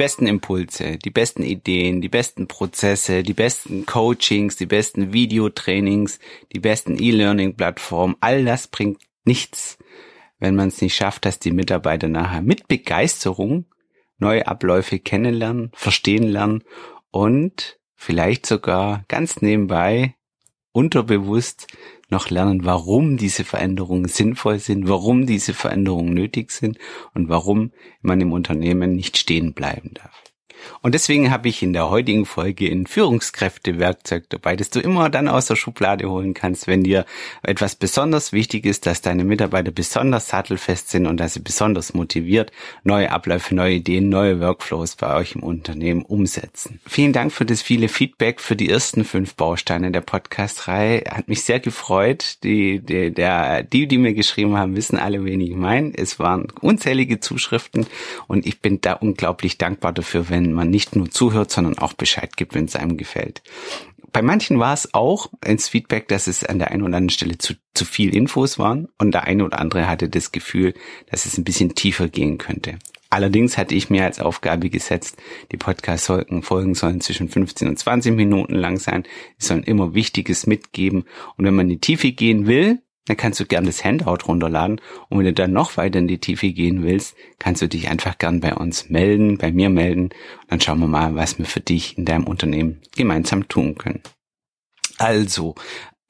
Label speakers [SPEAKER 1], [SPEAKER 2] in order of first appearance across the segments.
[SPEAKER 1] besten Impulse, die besten Ideen, die besten Prozesse, die besten Coachings, die besten Videotrainings, die besten E-Learning-Plattformen, all das bringt nichts, wenn man es nicht schafft, dass die Mitarbeiter nachher mit Begeisterung neue Abläufe kennenlernen, verstehen lernen und vielleicht sogar ganz nebenbei unterbewusst noch lernen, warum diese Veränderungen sinnvoll sind, warum diese Veränderungen nötig sind und warum man im Unternehmen nicht stehen bleiben darf. Und deswegen habe ich in der heutigen Folge ein Führungskräftewerkzeug dabei, das du immer dann aus der Schublade holen kannst, wenn dir etwas besonders wichtig ist, dass deine Mitarbeiter besonders sattelfest sind und dass sie besonders motiviert neue Abläufe, neue Ideen, neue Workflows bei euch im Unternehmen umsetzen. Vielen Dank für das viele Feedback für die ersten fünf Bausteine der Podcast-Reihe. Hat mich sehr gefreut. Die, die, der, die, die mir geschrieben haben, wissen alle, wen ich meine. Es waren unzählige Zuschriften und ich bin da unglaublich dankbar dafür, wenn man nicht nur zuhört, sondern auch Bescheid gibt, wenn es einem gefällt. Bei manchen war es auch ins Feedback, dass es an der einen oder anderen Stelle zu, zu viel Infos waren und der eine oder andere hatte das Gefühl, dass es ein bisschen tiefer gehen könnte. Allerdings hatte ich mir als Aufgabe gesetzt, die Podcast-Folgen sollen zwischen 15 und 20 Minuten lang sein. Sie sollen immer Wichtiges mitgeben. Und wenn man in die Tiefe gehen will, dann kannst du gern das Handout runterladen. Und wenn du dann noch weiter in die Tiefe gehen willst, kannst du dich einfach gern bei uns melden, bei mir melden. Dann schauen wir mal, was wir für dich in deinem Unternehmen gemeinsam tun können. Also,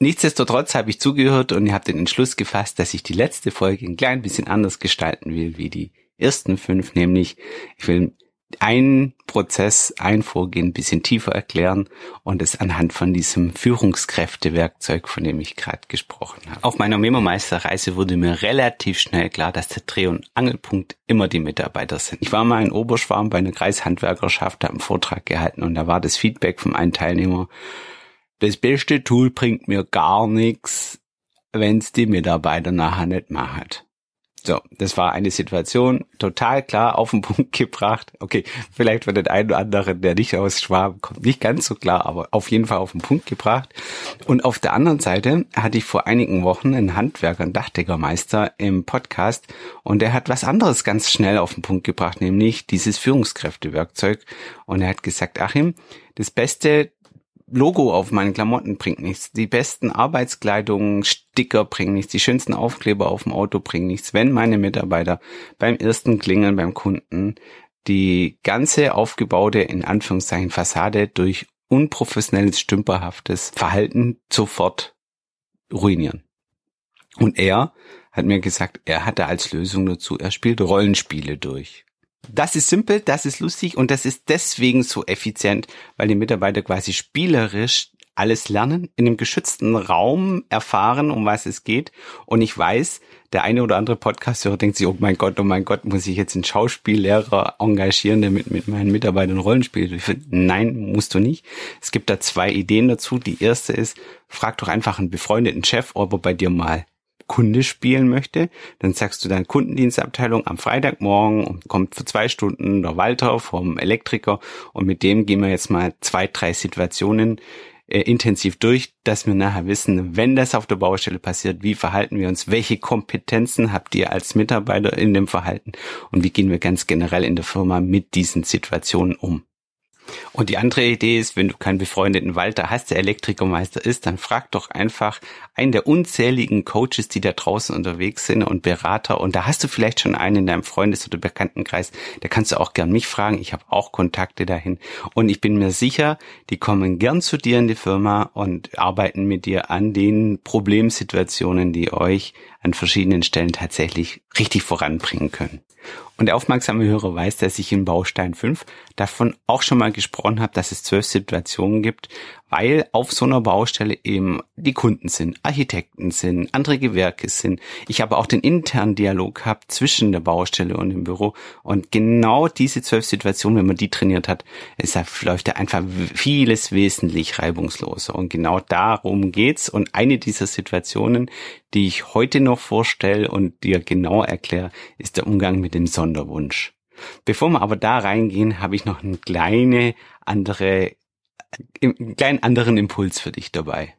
[SPEAKER 1] nichtsdestotrotz habe ich zugehört und ihr habt den Entschluss gefasst, dass ich die letzte Folge ein klein bisschen anders gestalten will wie die ersten fünf, nämlich ich will ein Prozess, ein Vorgehen ein bisschen tiefer erklären und es anhand von diesem Führungskräftewerkzeug, von dem ich gerade gesprochen habe. Auf meiner Memo-Meisterreise wurde mir relativ schnell klar, dass der Dreh- und Angelpunkt immer die Mitarbeiter sind. Ich war mal in Oberschwarm bei einer Kreishandwerkerschaft, habe einen Vortrag gehalten und da war das Feedback von einem Teilnehmer, das beste Tool bringt mir gar nichts, wenn es die Mitarbeiter nachher nicht machen. So, das war eine Situation, total klar auf den Punkt gebracht. Okay, vielleicht für den einen oder anderen, der nicht aus Schwaben kommt, nicht ganz so klar, aber auf jeden Fall auf den Punkt gebracht. Und auf der anderen Seite hatte ich vor einigen Wochen einen Handwerker, einen Dachdeckermeister im Podcast und der hat was anderes ganz schnell auf den Punkt gebracht, nämlich dieses Führungskräftewerkzeug. Und er hat gesagt, Achim, das Beste, Logo auf meinen Klamotten bringt nichts. Die besten Arbeitskleidungen, Sticker bringen nichts. Die schönsten Aufkleber auf dem Auto bringen nichts. Wenn meine Mitarbeiter beim ersten Klingeln beim Kunden die ganze aufgebaute, in Anführungszeichen, Fassade durch unprofessionelles, stümperhaftes Verhalten sofort ruinieren. Und er hat mir gesagt, er hatte als Lösung dazu, er spielt Rollenspiele durch. Das ist simpel, das ist lustig und das ist deswegen so effizient, weil die Mitarbeiter quasi spielerisch alles lernen, in einem geschützten Raum erfahren, um was es geht. Und ich weiß, der eine oder andere Podcasthörer denkt sich, oh mein Gott, oh mein Gott, muss ich jetzt einen Schauspiellehrer engagieren, der mit, mit meinen Mitarbeitern Rollenspiele durchführt? Nein, musst du nicht. Es gibt da zwei Ideen dazu. Die erste ist, frag doch einfach einen befreundeten Chef, ob er bei dir mal Kunde spielen möchte, dann sagst du deine Kundendienstabteilung am Freitagmorgen und kommt für zwei Stunden der Walter vom Elektriker und mit dem gehen wir jetzt mal zwei, drei Situationen äh, intensiv durch, dass wir nachher wissen, wenn das auf der Baustelle passiert, wie verhalten wir uns, welche Kompetenzen habt ihr als Mitarbeiter in dem Verhalten und wie gehen wir ganz generell in der Firma mit diesen Situationen um. Und die andere Idee ist, wenn du keinen befreundeten Walter hast, der Elektrikermeister ist, dann frag doch einfach einen der unzähligen Coaches, die da draußen unterwegs sind und Berater. Und da hast du vielleicht schon einen in deinem Freundes- oder Bekanntenkreis. Da kannst du auch gern mich fragen. Ich habe auch Kontakte dahin. Und ich bin mir sicher, die kommen gern zu dir in die Firma und arbeiten mit dir an den Problemsituationen, die euch an verschiedenen Stellen tatsächlich richtig voranbringen können. Und der aufmerksame Hörer weiß, dass ich in Baustein 5 davon auch schon mal gesprochen habe, dass es zwölf Situationen gibt, weil auf so einer Baustelle eben die Kunden sind, Architekten sind, andere Gewerke sind. Ich habe auch den internen Dialog gehabt zwischen der Baustelle und dem Büro. Und genau diese zwölf Situationen, wenn man die trainiert hat, es läuft ja einfach vieles wesentlich reibungsloser. Und genau darum geht's. Und eine dieser Situationen, die ich heute noch vorstelle und dir genau erkläre, ist der Umgang mit dem Sonderwunsch. Bevor wir aber da reingehen, habe ich noch eine kleine andere einen kleinen anderen Impuls für dich dabei.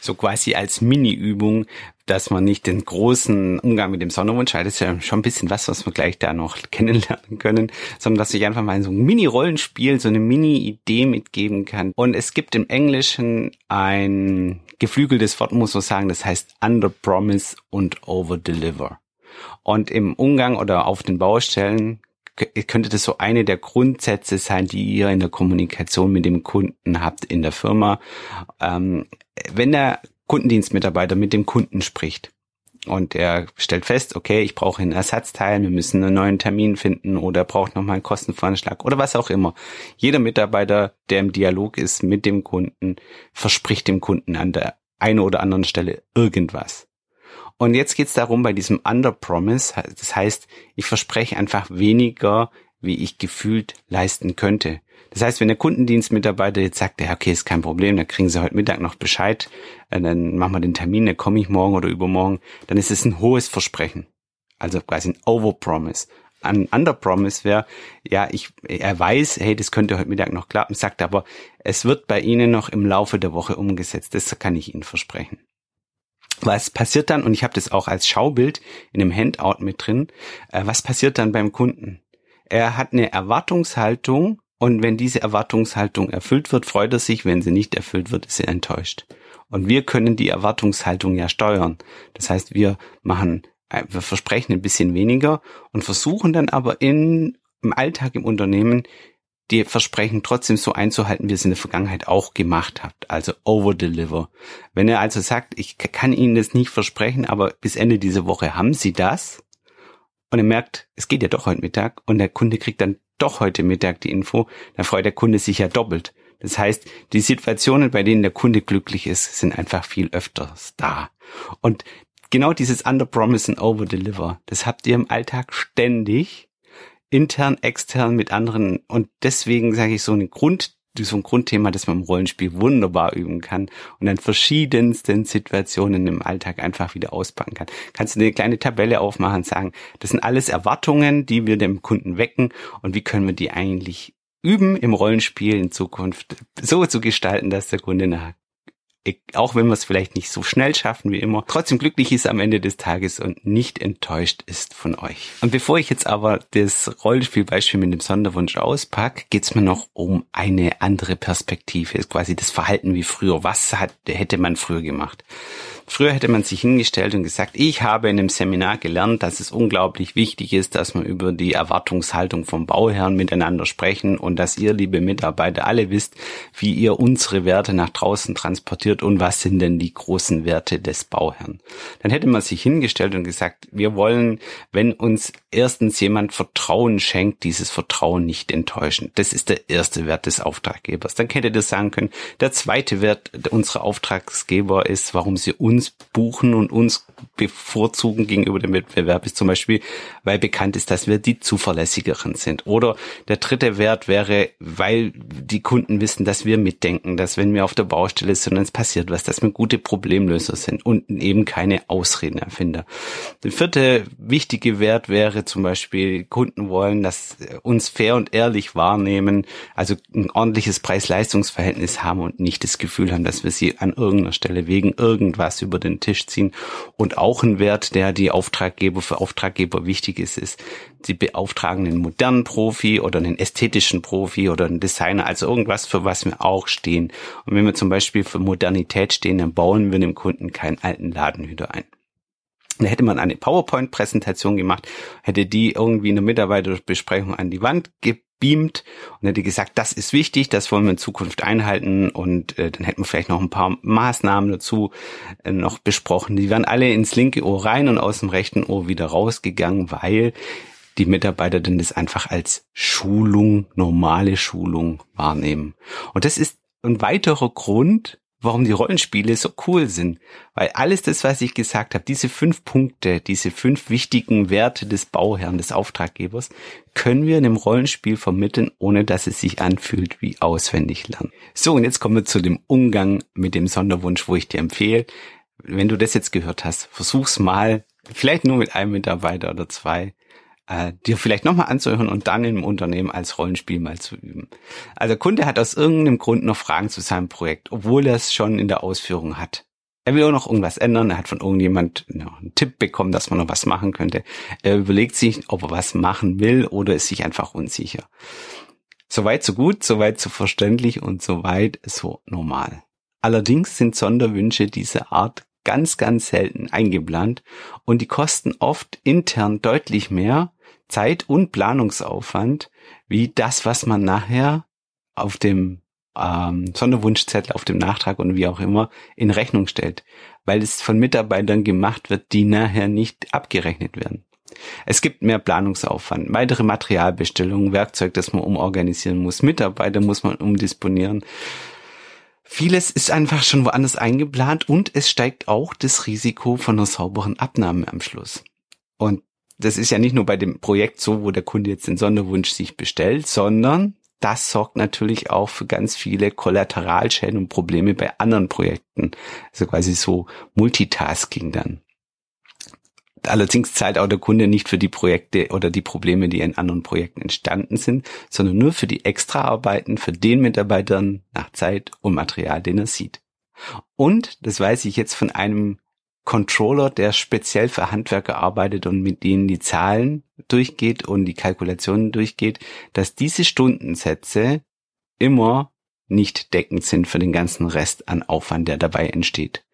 [SPEAKER 1] So quasi als Mini-Übung, dass man nicht den großen Umgang mit dem Sonderwunsch hat. Das ist ja schon ein bisschen was, was wir gleich da noch kennenlernen können, sondern dass ich einfach mal so ein Mini-Rollenspiel, so eine Mini-Idee mitgeben kann. Und es gibt im Englischen ein geflügeltes Wort, muss man sagen, das heißt Under Promise und Over Deliver. Und im Umgang oder auf den Baustellen könnte das so eine der Grundsätze sein, die ihr in der Kommunikation mit dem Kunden habt in der Firma. Ähm, wenn der Kundendienstmitarbeiter mit dem Kunden spricht und er stellt fest, okay, ich brauche einen Ersatzteil, wir müssen einen neuen Termin finden oder braucht nochmal einen Kostenvoranschlag oder was auch immer. Jeder Mitarbeiter, der im Dialog ist mit dem Kunden, verspricht dem Kunden an der einen oder anderen Stelle irgendwas. Und jetzt geht's darum, bei diesem Under-Promise, das heißt, ich verspreche einfach weniger, wie ich gefühlt leisten könnte. Das heißt, wenn der Kundendienstmitarbeiter jetzt sagt, ja, okay, ist kein Problem, dann kriegen Sie heute Mittag noch Bescheid, äh, dann machen wir den Termin, dann komme ich morgen oder übermorgen, dann ist es ein hohes Versprechen. Also quasi ein Overpromise. Ein Underpromise wäre, ja, ich, er weiß, hey, das könnte heute Mittag noch klappen, sagt aber, es wird bei Ihnen noch im Laufe der Woche umgesetzt. Das kann ich Ihnen versprechen. Was passiert dann, und ich habe das auch als Schaubild in dem Handout mit drin, äh, was passiert dann beim Kunden? Er hat eine Erwartungshaltung und wenn diese Erwartungshaltung erfüllt wird, freut er sich, wenn sie nicht erfüllt wird, ist er enttäuscht. Und wir können die Erwartungshaltung ja steuern. Das heißt, wir machen, äh, wir versprechen ein bisschen weniger und versuchen dann aber in, im Alltag im Unternehmen die Versprechen trotzdem so einzuhalten, wie es in der Vergangenheit auch gemacht habt. Also overdeliver. Wenn er also sagt, ich kann Ihnen das nicht versprechen, aber bis Ende dieser Woche haben Sie das. Und er merkt, es geht ja doch heute Mittag und der Kunde kriegt dann doch heute Mittag die Info, dann freut der Kunde sich ja doppelt. Das heißt, die Situationen, bei denen der Kunde glücklich ist, sind einfach viel öfters da. Und genau dieses Under Promise and Over Deliver, das habt ihr im Alltag ständig intern, extern mit anderen. Und deswegen sage ich so eine Grund, so ein Grundthema, das man im Rollenspiel wunderbar üben kann und an verschiedensten Situationen im Alltag einfach wieder auspacken kann. Kannst du eine kleine Tabelle aufmachen und sagen, das sind alles Erwartungen, die wir dem Kunden wecken und wie können wir die eigentlich üben im Rollenspiel in Zukunft so zu gestalten, dass der Kunde nach auch wenn wir es vielleicht nicht so schnell schaffen wie immer, trotzdem glücklich ist am Ende des Tages und nicht enttäuscht ist von euch. Und bevor ich jetzt aber das Rollenspielbeispiel mit dem Sonderwunsch auspacke, geht es mir noch um eine andere Perspektive, ist quasi das Verhalten wie früher. Was hat, hätte man früher gemacht? Früher hätte man sich hingestellt und gesagt, ich habe in einem Seminar gelernt, dass es unglaublich wichtig ist, dass wir über die Erwartungshaltung vom Bauherrn miteinander sprechen und dass ihr, liebe Mitarbeiter, alle wisst, wie ihr unsere Werte nach draußen transportiert und was sind denn die großen Werte des Bauherrn. Dann hätte man sich hingestellt und gesagt, wir wollen, wenn uns erstens jemand Vertrauen schenkt, dieses Vertrauen nicht enttäuschen. Das ist der erste Wert des Auftraggebers. Dann hättet ihr sagen können, der zweite Wert unserer Auftragsgeber ist, warum sie uns buchen und uns bevorzugen gegenüber dem Wettbewerb ist zum Beispiel, weil bekannt ist, dass wir die zuverlässigeren sind. Oder der dritte Wert wäre, weil die Kunden wissen, dass wir mitdenken, dass wenn wir auf der Baustelle sind es passiert was, dass wir gute Problemlöser sind und eben keine Ausredenerfinder. Der vierte wichtige Wert wäre zum Beispiel, Kunden wollen, dass uns fair und ehrlich wahrnehmen, also ein ordentliches Preis-Leistungs-Verhältnis haben und nicht das Gefühl haben, dass wir sie an irgendeiner Stelle wegen irgendwas über den Tisch ziehen. Und auch ein Wert, der die Auftraggeber für Auftraggeber wichtig ist, ist, sie beauftragen einen modernen Profi oder einen ästhetischen Profi oder einen Designer, also irgendwas, für was wir auch stehen. Und wenn wir zum Beispiel für Modernität stehen, dann bauen wir dem Kunden keinen alten Laden wieder ein. Da hätte man eine PowerPoint-Präsentation gemacht, hätte die irgendwie in der Mitarbeiterbesprechung an die Wand beamt und hätte gesagt, das ist wichtig, das wollen wir in Zukunft einhalten und äh, dann hätten wir vielleicht noch ein paar Maßnahmen dazu äh, noch besprochen. Die wären alle ins linke Ohr rein und aus dem rechten Ohr wieder rausgegangen, weil die Mitarbeiter denn das einfach als Schulung, normale Schulung wahrnehmen. Und das ist ein weiterer Grund, warum die Rollenspiele so cool sind. Weil alles das, was ich gesagt habe, diese fünf Punkte, diese fünf wichtigen Werte des Bauherrn, des Auftraggebers, können wir in einem Rollenspiel vermitteln, ohne dass es sich anfühlt wie auswendig lernen. So, und jetzt kommen wir zu dem Umgang mit dem Sonderwunsch, wo ich dir empfehle, wenn du das jetzt gehört hast, versuch's mal, vielleicht nur mit einem Mitarbeiter oder zwei, äh, dir vielleicht nochmal anzuhören und dann im Unternehmen als Rollenspiel mal zu üben. Also der Kunde hat aus irgendeinem Grund noch Fragen zu seinem Projekt, obwohl er es schon in der Ausführung hat. Er will auch noch irgendwas ändern, er hat von irgendjemand einen Tipp bekommen, dass man noch was machen könnte. Er überlegt sich, ob er was machen will oder ist sich einfach unsicher. Soweit so gut, soweit so verständlich und soweit so normal. Allerdings sind Sonderwünsche dieser Art ganz, ganz selten eingeplant und die kosten oft intern deutlich mehr Zeit und Planungsaufwand wie das, was man nachher auf dem ähm, Sonderwunschzettel, auf dem Nachtrag und wie auch immer in Rechnung stellt, weil es von Mitarbeitern gemacht wird, die nachher nicht abgerechnet werden. Es gibt mehr Planungsaufwand, weitere Materialbestellungen, Werkzeug, das man umorganisieren muss, Mitarbeiter muss man umdisponieren. Vieles ist einfach schon woanders eingeplant und es steigt auch das Risiko von einer sauberen Abnahme am Schluss. Und das ist ja nicht nur bei dem Projekt so, wo der Kunde jetzt den Sonderwunsch sich bestellt, sondern das sorgt natürlich auch für ganz viele Kollateralschäden und Probleme bei anderen Projekten. Also quasi so Multitasking dann. Allerdings zahlt auch der Kunde nicht für die Projekte oder die Probleme, die in anderen Projekten entstanden sind, sondern nur für die Extraarbeiten für den Mitarbeitern nach Zeit und Material, den er sieht. Und, das weiß ich jetzt von einem Controller, der speziell für Handwerker arbeitet und mit denen die Zahlen durchgeht und die Kalkulationen durchgeht, dass diese Stundensätze immer nicht deckend sind für den ganzen Rest an Aufwand, der dabei entsteht.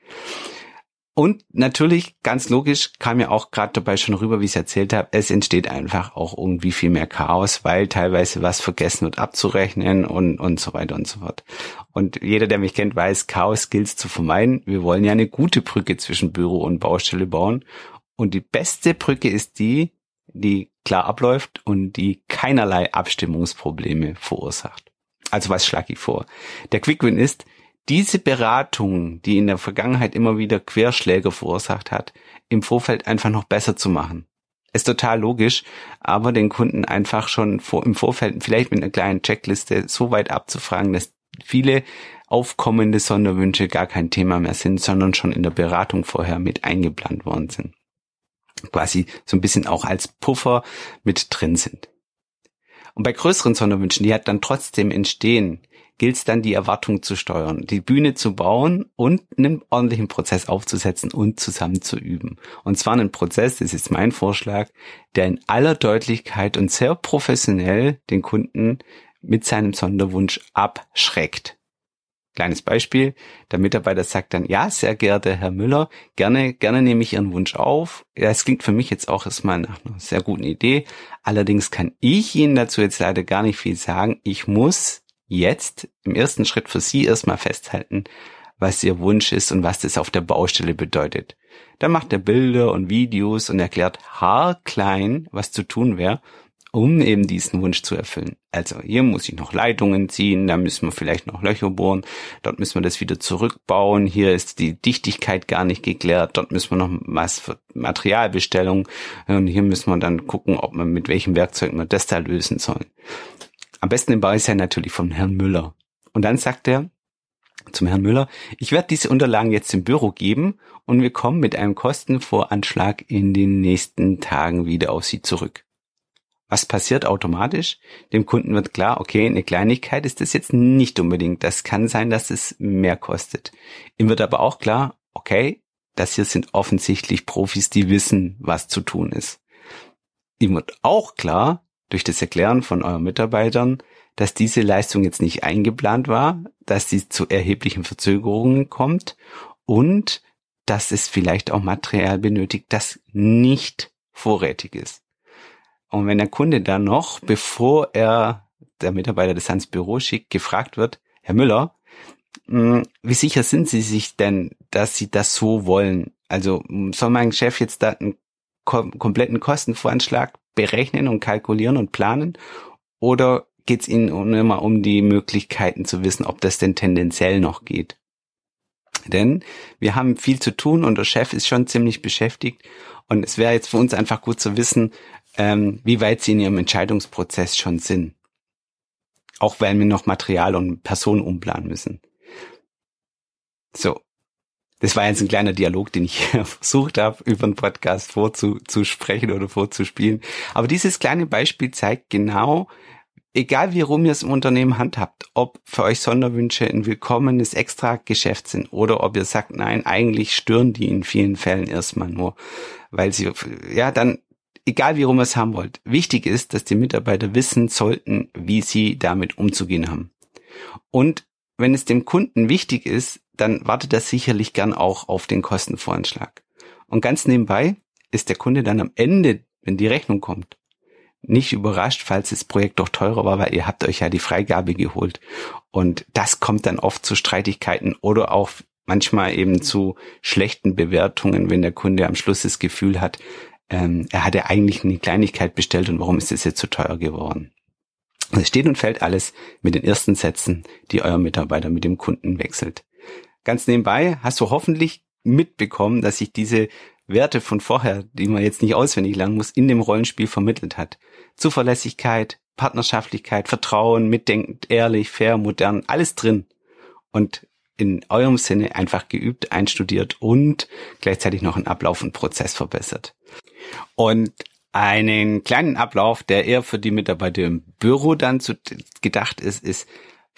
[SPEAKER 1] Und natürlich, ganz logisch, kam ja auch gerade dabei schon rüber, wie ich es erzählt habe, es entsteht einfach auch irgendwie viel mehr Chaos, weil teilweise was vergessen wird abzurechnen und, und so weiter und so fort. Und jeder, der mich kennt, weiß, Chaos gilt zu vermeiden. Wir wollen ja eine gute Brücke zwischen Büro und Baustelle bauen. Und die beste Brücke ist die, die klar abläuft und die keinerlei Abstimmungsprobleme verursacht. Also was schlage ich vor? Der Quickwin ist, diese Beratung, die in der Vergangenheit immer wieder Querschläge verursacht hat, im Vorfeld einfach noch besser zu machen. Ist total logisch, aber den Kunden einfach schon vor, im Vorfeld vielleicht mit einer kleinen Checkliste so weit abzufragen, dass viele aufkommende Sonderwünsche gar kein Thema mehr sind, sondern schon in der Beratung vorher mit eingeplant worden sind. Quasi so ein bisschen auch als Puffer mit drin sind. Und bei größeren Sonderwünschen, die halt dann trotzdem entstehen, gilt es dann, die Erwartung zu steuern, die Bühne zu bauen und einen ordentlichen Prozess aufzusetzen und zusammen zu üben. Und zwar einen Prozess, das ist mein Vorschlag, der in aller Deutlichkeit und sehr professionell den Kunden mit seinem Sonderwunsch abschreckt. Kleines Beispiel. Der Mitarbeiter sagt dann, ja, sehr geehrter Herr Müller, gerne, gerne nehme ich Ihren Wunsch auf. Das klingt für mich jetzt auch erstmal nach einer sehr guten Idee. Allerdings kann ich Ihnen dazu jetzt leider gar nicht viel sagen. Ich muss jetzt im ersten Schritt für Sie erstmal festhalten, was Ihr Wunsch ist und was das auf der Baustelle bedeutet. Dann macht er Bilder und Videos und erklärt haarklein, was zu tun wäre, um eben diesen Wunsch zu erfüllen. Also hier muss ich noch Leitungen ziehen, da müssen wir vielleicht noch Löcher bohren, dort müssen wir das wieder zurückbauen, hier ist die Dichtigkeit gar nicht geklärt, dort müssen wir noch was für Materialbestellung und hier müssen wir dann gucken, ob man mit welchem Werkzeug wir das da lösen sollen. Am besten im ja natürlich von Herrn Müller. Und dann sagt er zum Herrn Müller, ich werde diese Unterlagen jetzt im Büro geben und wir kommen mit einem Kostenvoranschlag in den nächsten Tagen wieder auf Sie zurück. Was passiert automatisch? Dem Kunden wird klar, okay, eine Kleinigkeit ist das jetzt nicht unbedingt. Das kann sein, dass es mehr kostet. Ihm wird aber auch klar, okay, das hier sind offensichtlich Profis, die wissen, was zu tun ist. Ihm wird auch klar, durch das Erklären von euren Mitarbeitern, dass diese Leistung jetzt nicht eingeplant war, dass sie zu erheblichen Verzögerungen kommt und dass es vielleicht auch Material benötigt, das nicht vorrätig ist. Und wenn der Kunde dann noch, bevor er der Mitarbeiter das ans Büro schickt, gefragt wird, Herr Müller, hm, wie sicher sind Sie sich denn, dass Sie das so wollen? Also soll mein Chef jetzt da einen kompletten Kostenvoranschlag berechnen und kalkulieren und planen? Oder geht es Ihnen immer um die Möglichkeiten zu wissen, ob das denn tendenziell noch geht? Denn wir haben viel zu tun und der Chef ist schon ziemlich beschäftigt und es wäre jetzt für uns einfach gut zu wissen, ähm, wie weit Sie in Ihrem Entscheidungsprozess schon sind. Auch weil wir noch Material und Personen umplanen müssen. So. Das war jetzt ein kleiner Dialog, den ich versucht habe, über einen Podcast vorzusprechen oder vorzuspielen. Aber dieses kleine Beispiel zeigt genau, egal wie rum ihr es im Unternehmen handhabt, ob für euch Sonderwünsche ein willkommenes Extra-Geschäft sind oder ob ihr sagt, nein, eigentlich stören die in vielen Fällen erstmal nur, weil sie, ja, dann, egal wie rum ihr es haben wollt, wichtig ist, dass die Mitarbeiter wissen sollten, wie sie damit umzugehen haben. Und wenn es dem Kunden wichtig ist, dann wartet er sicherlich gern auch auf den Kostenvoranschlag. Und ganz nebenbei ist der Kunde dann am Ende, wenn die Rechnung kommt, nicht überrascht, falls das Projekt doch teurer war, weil ihr habt euch ja die Freigabe geholt. Und das kommt dann oft zu Streitigkeiten oder auch manchmal eben zu schlechten Bewertungen, wenn der Kunde am Schluss das Gefühl hat, ähm, er hatte eigentlich eine Kleinigkeit bestellt und warum ist es jetzt so teuer geworden? Es steht und fällt alles mit den ersten Sätzen, die euer Mitarbeiter mit dem Kunden wechselt. Ganz nebenbei hast du hoffentlich mitbekommen, dass sich diese Werte von vorher, die man jetzt nicht auswendig lernen muss, in dem Rollenspiel vermittelt hat. Zuverlässigkeit, Partnerschaftlichkeit, Vertrauen, mitdenkend, ehrlich, fair, modern, alles drin. Und in eurem Sinne einfach geübt, einstudiert und gleichzeitig noch einen Ablauf und Prozess verbessert. Und einen kleinen Ablauf, der eher für die Mitarbeiter im Büro dann zu, gedacht ist, ist,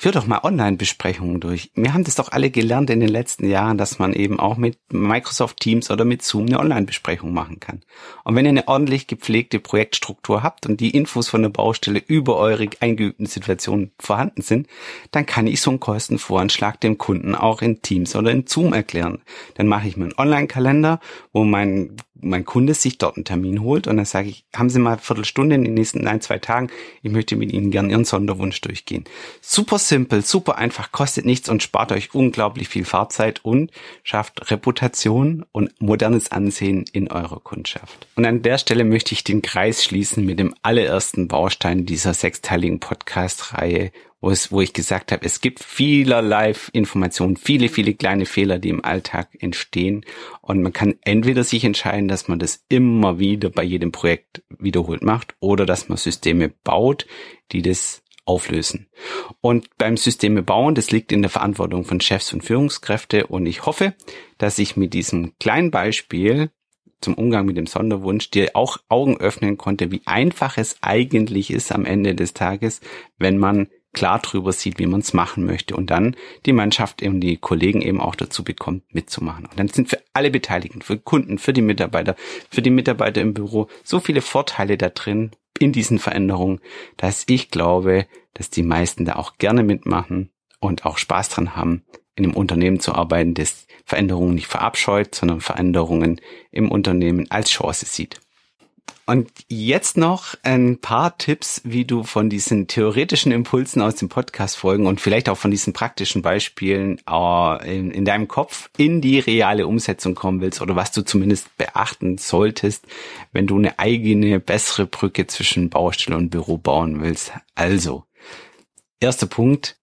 [SPEAKER 1] Führ doch mal Online-Besprechungen durch. Wir haben das doch alle gelernt in den letzten Jahren, dass man eben auch mit Microsoft Teams oder mit Zoom eine Online-Besprechung machen kann. Und wenn ihr eine ordentlich gepflegte Projektstruktur habt und die Infos von der Baustelle über eure eingeübten Situationen vorhanden sind, dann kann ich so einen Kostenvoranschlag dem Kunden auch in Teams oder in Zoom erklären. Dann mache ich mir einen Online-Kalender, wo mein mein Kunde sich dort einen Termin holt und dann sage ich, haben Sie mal eine Viertelstunde in den nächsten ein, zwei Tagen, ich möchte mit Ihnen gern Ihren Sonderwunsch durchgehen. Super simpel, super einfach, kostet nichts und spart euch unglaublich viel Fahrzeit und schafft Reputation und modernes Ansehen in eurer Kundschaft. Und an der Stelle möchte ich den Kreis schließen mit dem allerersten Baustein dieser sechsteiligen Podcast-Reihe wo, es, wo ich gesagt habe, es gibt vielerlei Informationen, viele, viele kleine Fehler, die im Alltag entstehen. Und man kann entweder sich entscheiden, dass man das immer wieder bei jedem Projekt wiederholt macht oder dass man Systeme baut, die das auflösen. Und beim Systeme bauen, das liegt in der Verantwortung von Chefs und Führungskräfte. Und ich hoffe, dass ich mit diesem kleinen Beispiel zum Umgang mit dem Sonderwunsch dir auch Augen öffnen konnte, wie einfach es eigentlich ist am Ende des Tages, wenn man klar drüber sieht, wie man es machen möchte und dann die Mannschaft eben die Kollegen eben auch dazu bekommt, mitzumachen. Und dann sind für alle Beteiligten, für Kunden, für die Mitarbeiter, für die Mitarbeiter im Büro so viele Vorteile da drin in diesen Veränderungen, dass ich glaube, dass die meisten da auch gerne mitmachen und auch Spaß dran haben, in einem Unternehmen zu arbeiten, das Veränderungen nicht verabscheut, sondern Veränderungen im Unternehmen als Chance sieht. Und jetzt noch ein paar Tipps, wie du von diesen theoretischen Impulsen aus dem Podcast folgen und vielleicht auch von diesen praktischen Beispielen äh, in, in, deinem Kopf in die reale Umsetzung kommen willst oder was du zumindest beachten solltest, wenn du eine eigene, bessere Brücke zwischen Baustelle und Büro bauen willst. Also, erster Punkt,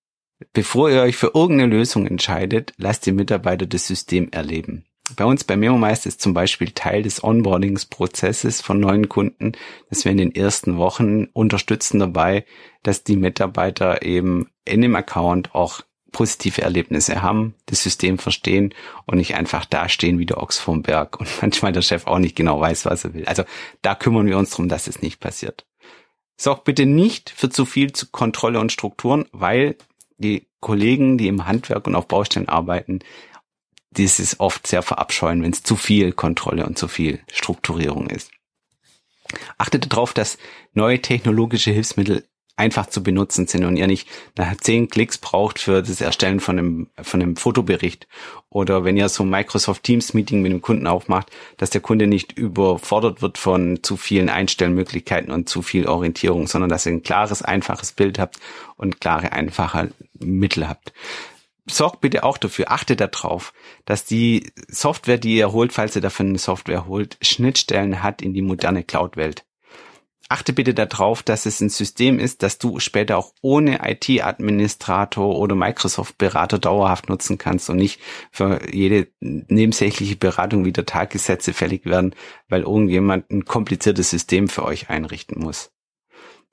[SPEAKER 1] bevor ihr euch für irgendeine Lösung entscheidet, lasst die Mitarbeiter das System erleben. Bei uns bei MemoMeister ist zum Beispiel Teil des Onboardingsprozesses von neuen Kunden, dass wir in den ersten Wochen unterstützen dabei, dass die Mitarbeiter eben in dem Account auch positive Erlebnisse haben, das System verstehen und nicht einfach dastehen wie der Ochs vom Berg und manchmal der Chef auch nicht genau weiß, was er will. Also da kümmern wir uns darum, dass es nicht passiert. Sorgt bitte nicht für zu viel Kontrolle und Strukturen, weil die Kollegen, die im Handwerk und auf Baustellen arbeiten, dies ist oft sehr verabscheuen, wenn es zu viel Kontrolle und zu viel Strukturierung ist. Achtet darauf, dass neue technologische Hilfsmittel einfach zu benutzen sind und ihr nicht nach zehn Klicks braucht für das Erstellen von einem, von einem Fotobericht. Oder wenn ihr so ein Microsoft Teams Meeting mit dem Kunden aufmacht, dass der Kunde nicht überfordert wird von zu vielen Einstellmöglichkeiten und zu viel Orientierung, sondern dass ihr ein klares, einfaches Bild habt und klare, einfache Mittel habt sorgt bitte auch dafür, achtet darauf, dass die Software, die ihr holt, falls ihr davon eine Software holt, Schnittstellen hat in die moderne Cloud-Welt. Achte bitte darauf, dass es ein System ist, das du später auch ohne IT-Administrator oder Microsoft-Berater dauerhaft nutzen kannst und nicht für jede nebensächliche Beratung wieder Tagessätze fällig werden, weil irgendjemand ein kompliziertes System für euch einrichten muss.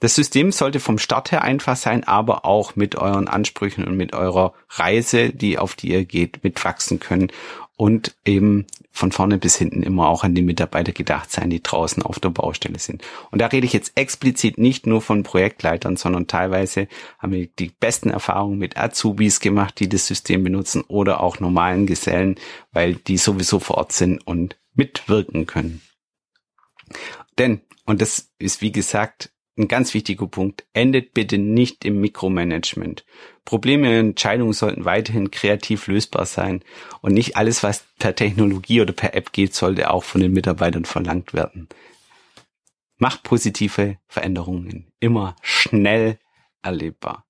[SPEAKER 1] Das System sollte vom Start her einfach sein, aber auch mit euren Ansprüchen und mit eurer Reise, die auf die ihr geht, mitwachsen können und eben von vorne bis hinten immer auch an die Mitarbeiter gedacht sein, die draußen auf der Baustelle sind. Und da rede ich jetzt explizit nicht nur von Projektleitern, sondern teilweise haben wir die besten Erfahrungen mit Azubis gemacht, die das System benutzen oder auch normalen Gesellen, weil die sowieso vor Ort sind und mitwirken können. Denn, und das ist wie gesagt ein ganz wichtiger Punkt, endet bitte nicht im Mikromanagement. Probleme und Entscheidungen sollten weiterhin kreativ lösbar sein und nicht alles, was per Technologie oder per App geht, sollte auch von den Mitarbeitern verlangt werden. Macht positive Veränderungen immer schnell erlebbar.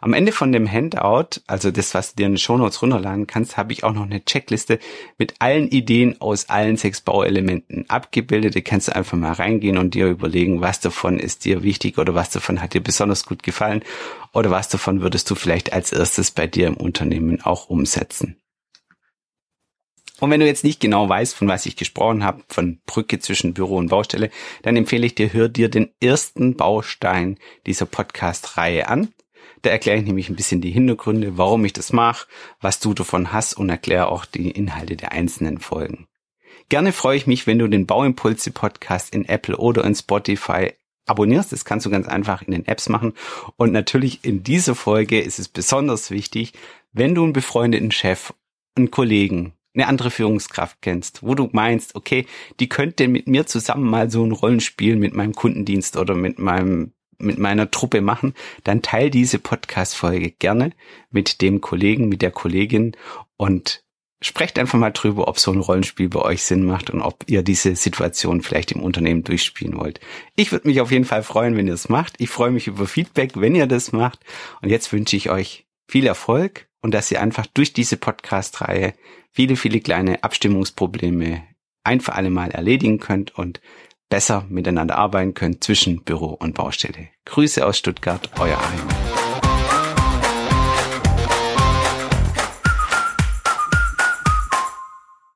[SPEAKER 1] Am Ende von dem Handout, also das, was du dir in den Shownotes runterladen kannst, habe ich auch noch eine Checkliste mit allen Ideen aus allen sechs Bauelementen abgebildet. Da kannst du einfach mal reingehen und dir überlegen, was davon ist dir wichtig oder was davon hat dir besonders gut gefallen oder was davon würdest du vielleicht als erstes bei dir im Unternehmen auch umsetzen. Und wenn du jetzt nicht genau weißt, von was ich gesprochen habe, von Brücke zwischen Büro und Baustelle, dann empfehle ich dir, hör dir den ersten Baustein dieser Podcast-Reihe an. Da erkläre ich nämlich ein bisschen die Hintergründe, warum ich das mache, was du davon hast und erkläre auch die Inhalte der einzelnen Folgen. Gerne freue ich mich, wenn du den Bauimpulse Podcast in Apple oder in Spotify abonnierst. Das kannst du ganz einfach in den Apps machen. Und natürlich in dieser Folge ist es besonders wichtig, wenn du einen befreundeten Chef, einen Kollegen, eine andere Führungskraft kennst, wo du meinst, okay, die könnte mit mir zusammen mal so ein Rollenspiel mit meinem Kundendienst oder mit meinem mit meiner Truppe machen, dann teil diese Podcast-Folge gerne mit dem Kollegen, mit der Kollegin und sprecht einfach mal drüber, ob so ein Rollenspiel bei euch Sinn macht und ob ihr diese Situation vielleicht im Unternehmen durchspielen wollt. Ich würde mich auf jeden Fall freuen, wenn ihr es macht. Ich freue mich über Feedback, wenn ihr das macht. Und jetzt wünsche ich euch viel Erfolg und dass ihr einfach durch diese Podcast-Reihe viele, viele kleine Abstimmungsprobleme ein für alle Mal erledigen könnt und besser miteinander arbeiten könnt zwischen Büro und Baustelle. Grüße aus Stuttgart, euer Heim.